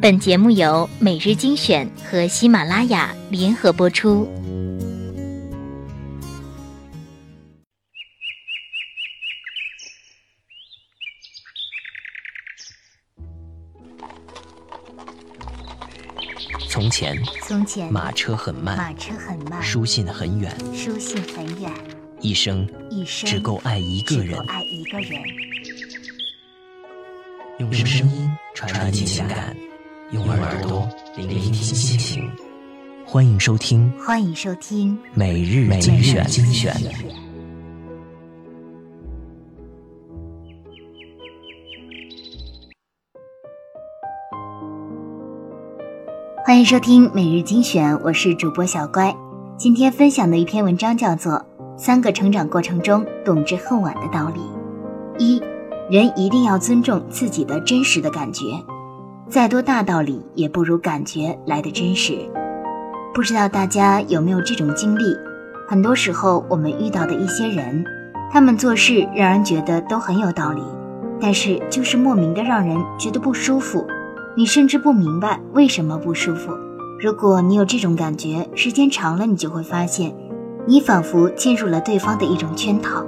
本节目由每日精选和喜马拉雅联合播出。从前，从前马车很慢，马车很慢，书信很远，书信很远，一生一生只够爱一个人只够。爱一个人。用声音传递情感，用耳朵聆听心情。欢迎收听欢迎收听每日精选精选。欢迎收听每日精选，我是主播小乖。今天分享的一篇文章叫做《三个成长过程中懂之恨晚的道理》。一，人一定要尊重自己的真实的感觉，再多大道理也不如感觉来的真实。不知道大家有没有这种经历？很多时候我们遇到的一些人，他们做事让人觉得都很有道理，但是就是莫名的让人觉得不舒服。你甚至不明白为什么不舒服。如果你有这种感觉，时间长了，你就会发现，你仿佛进入了对方的一种圈套。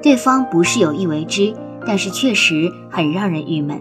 对方不是有意为之，但是确实很让人郁闷。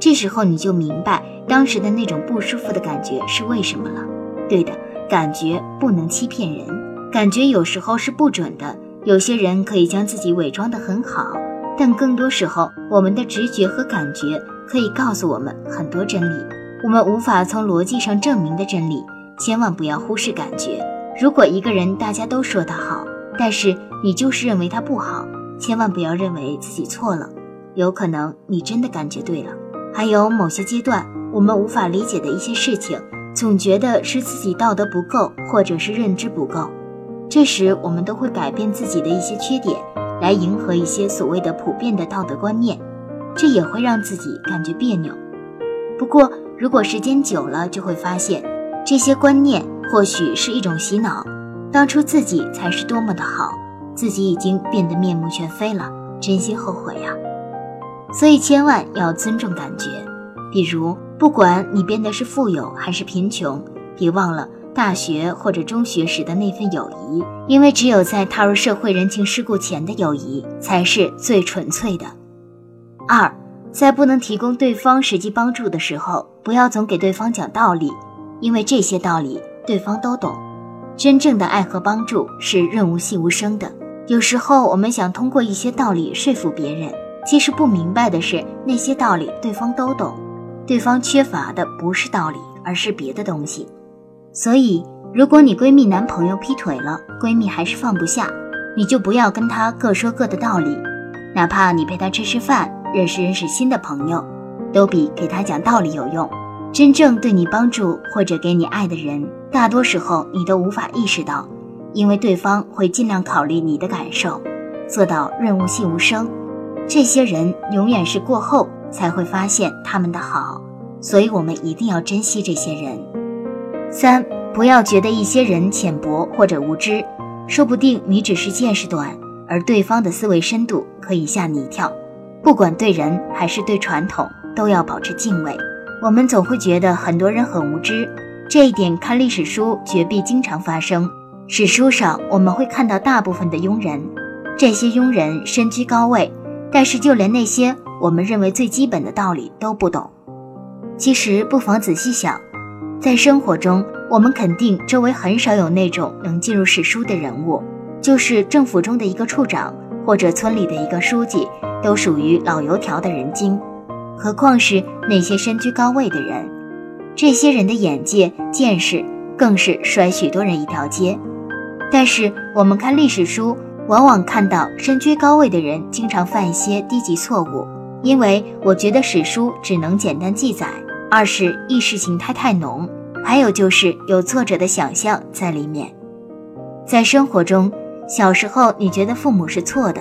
这时候你就明白当时的那种不舒服的感觉是为什么了。对的，感觉不能欺骗人，感觉有时候是不准的。有些人可以将自己伪装得很好，但更多时候，我们的直觉和感觉。可以告诉我们很多真理，我们无法从逻辑上证明的真理，千万不要忽视感觉。如果一个人大家都说他好，但是你就是认为他不好，千万不要认为自己错了，有可能你真的感觉对了。还有某些阶段，我们无法理解的一些事情，总觉得是自己道德不够，或者是认知不够，这时我们都会改变自己的一些缺点，来迎合一些所谓的普遍的道德观念。这也会让自己感觉别扭。不过，如果时间久了，就会发现，这些观念或许是一种洗脑。当初自己才是多么的好，自己已经变得面目全非了，真心后悔呀。所以，千万要尊重感觉。比如，不管你变得是富有还是贫穷，别忘了大学或者中学时的那份友谊，因为只有在踏入社会人情世故前的友谊，才是最纯粹的。二，在不能提供对方实际帮助的时候，不要总给对方讲道理，因为这些道理对方都懂。真正的爱和帮助是润物细无声的。有时候我们想通过一些道理说服别人，其实不明白的是那些道理对方都懂，对方缺乏的不是道理，而是别的东西。所以，如果你闺蜜男朋友劈腿了，闺蜜还是放不下，你就不要跟她各说各的道理，哪怕你陪她吃吃饭。认识认识新的朋友，都比给他讲道理有用。真正对你帮助或者给你爱的人，大多时候你都无法意识到，因为对方会尽量考虑你的感受，做到润物细无声。这些人永远是过后才会发现他们的好，所以我们一定要珍惜这些人。三，不要觉得一些人浅薄或者无知，说不定你只是见识短，而对方的思维深度可以吓你一跳。不管对人还是对传统，都要保持敬畏。我们总会觉得很多人很无知，这一点看历史书绝壁经常发生。史书上我们会看到大部分的庸人，这些庸人身居高位，但是就连那些我们认为最基本的道理都不懂。其实不妨仔细想，在生活中，我们肯定周围很少有那种能进入史书的人物，就是政府中的一个处长，或者村里的一个书记。都属于老油条的人精，何况是那些身居高位的人？这些人的眼界、见识更是甩许多人一条街。但是我们看历史书，往往看到身居高位的人经常犯一些低级错误。因为我觉得史书只能简单记载，二是意识形态太浓，还有就是有作者的想象在里面。在生活中，小时候你觉得父母是错的。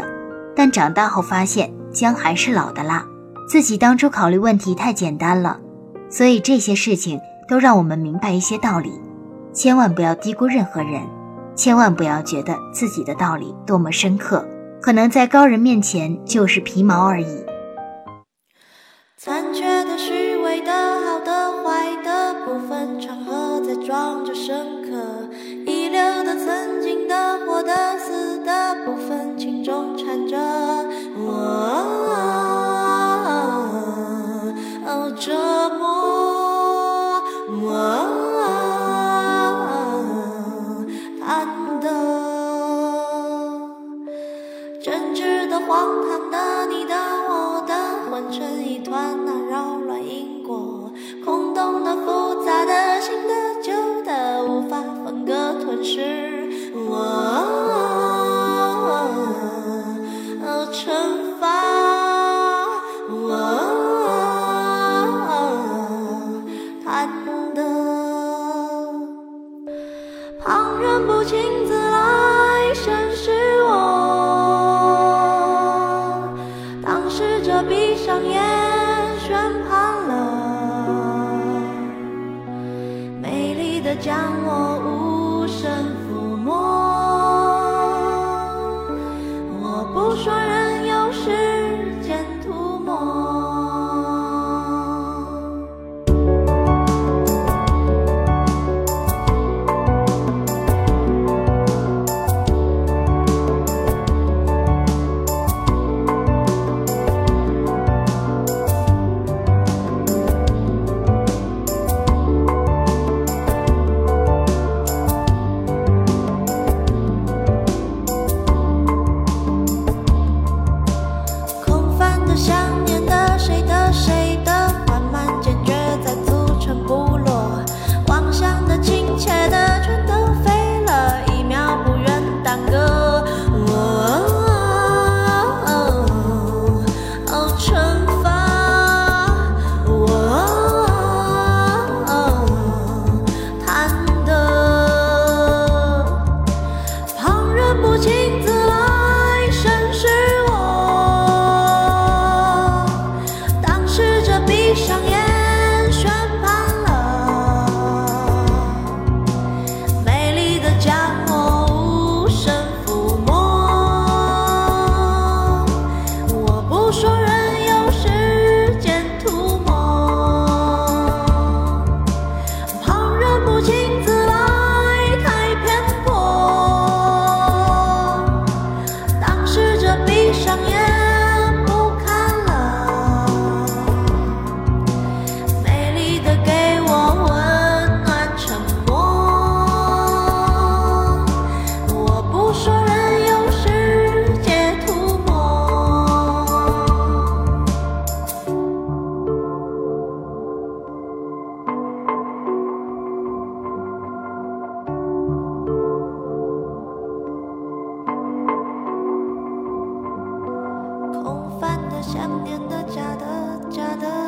但长大后发现姜还是老的辣，自己当初考虑问题太简单了，所以这些事情都让我们明白一些道理。千万不要低估任何人，千万不要觉得自己的道理多么深刻，可能在高人面前就是皮毛而已。残缺的、荒唐的，你的、我的，混成一团，那扰乱因果，空洞的、复杂的、新的、旧的，无法分割、吞噬我。惩罚我贪得，旁人不请将我无声不及想念的假的假的。